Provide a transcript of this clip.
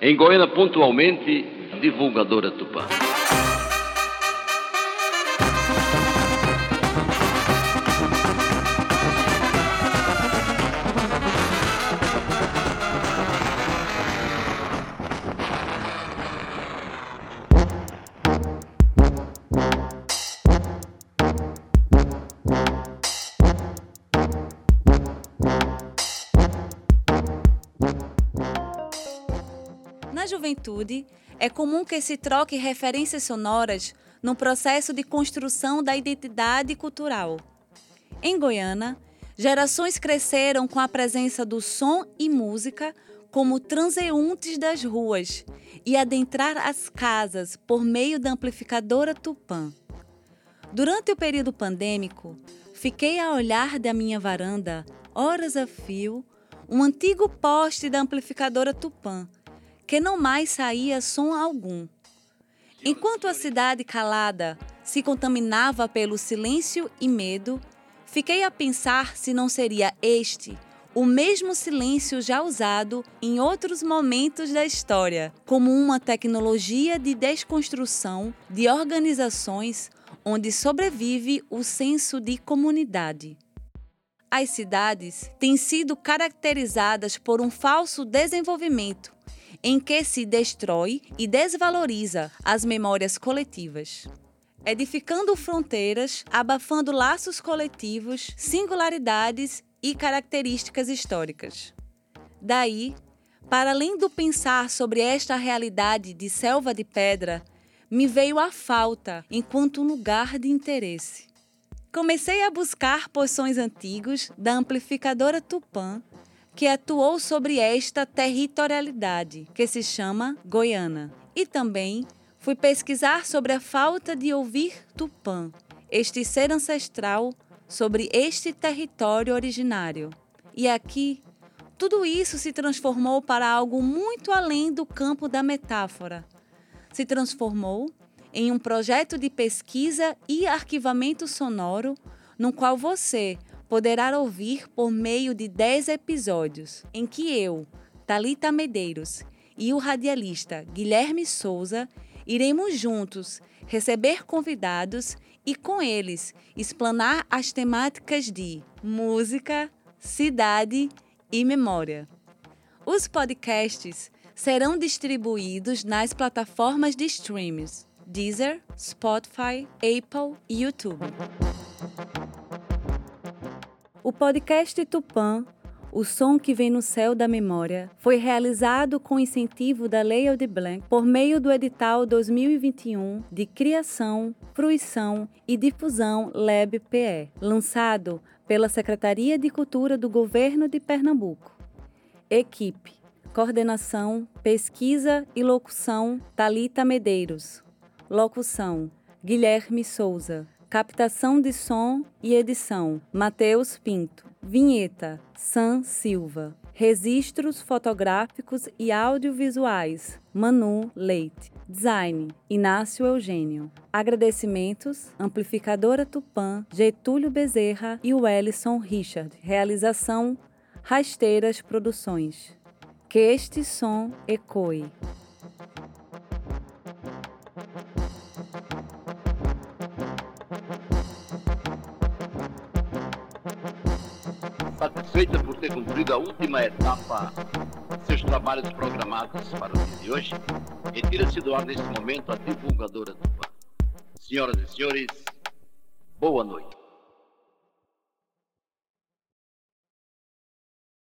Em Goiânia, pontualmente, divulgadora Tupã. Juventude, é comum que se troque referências sonoras no processo de construção da identidade cultural. Em Goiânia, gerações cresceram com a presença do som e música como transeuntes das ruas e adentrar as casas por meio da amplificadora Tupã. Durante o período pandêmico, fiquei a olhar da minha varanda, horas a fio, um antigo poste da amplificadora Tupã, que não mais saía som algum. Enquanto a cidade calada se contaminava pelo silêncio e medo, fiquei a pensar se não seria este o mesmo silêncio já usado em outros momentos da história, como uma tecnologia de desconstrução de organizações onde sobrevive o senso de comunidade. As cidades têm sido caracterizadas por um falso desenvolvimento, em que se destrói e desvaloriza as memórias coletivas. Edificando fronteiras, abafando laços coletivos, singularidades e características históricas. Daí, para além do pensar sobre esta realidade de selva de pedra, me veio a falta enquanto lugar de interesse. Comecei a buscar poções antigos da amplificadora Tupã, que atuou sobre esta territorialidade, que se chama Goiana. E também fui pesquisar sobre a falta de ouvir Tupã, este ser ancestral sobre este território originário. E aqui, tudo isso se transformou para algo muito além do campo da metáfora. Se transformou em um projeto de pesquisa e arquivamento sonoro, no qual você poderá ouvir por meio de 10 episódios, em que eu, Talita Medeiros e o radialista Guilherme Souza iremos juntos receber convidados e com eles explanar as temáticas de música, cidade e memória. Os podcasts serão distribuídos nas plataformas de streams Deezer, Spotify, Apple e YouTube. O podcast Tupã o Som que Vem no Céu da Memória foi realizado com incentivo da Lei Aldir Blanc por meio do edital 2021 de Criação, Fruição e Difusão LEB-PE, lançado pela Secretaria de Cultura do Governo de Pernambuco. Equipe: Coordenação, Pesquisa e Locução Talita Medeiros. Locução: Guilherme Souza. Captação de som e edição: Matheus Pinto. Vinheta: Sam Silva. Registros fotográficos e audiovisuais: Manu Leite. Design: Inácio Eugênio. Agradecimentos: Amplificadora Tupã, Getúlio Bezerra e Wellison Richard. Realização: Rasteiras Produções. Que este som ecoe. Satisfeita por ter cumprido a última etapa de seus trabalhos programados para o dia de hoje, retira-se do ar neste momento a divulgadora do PAN. Senhoras e senhores, boa noite.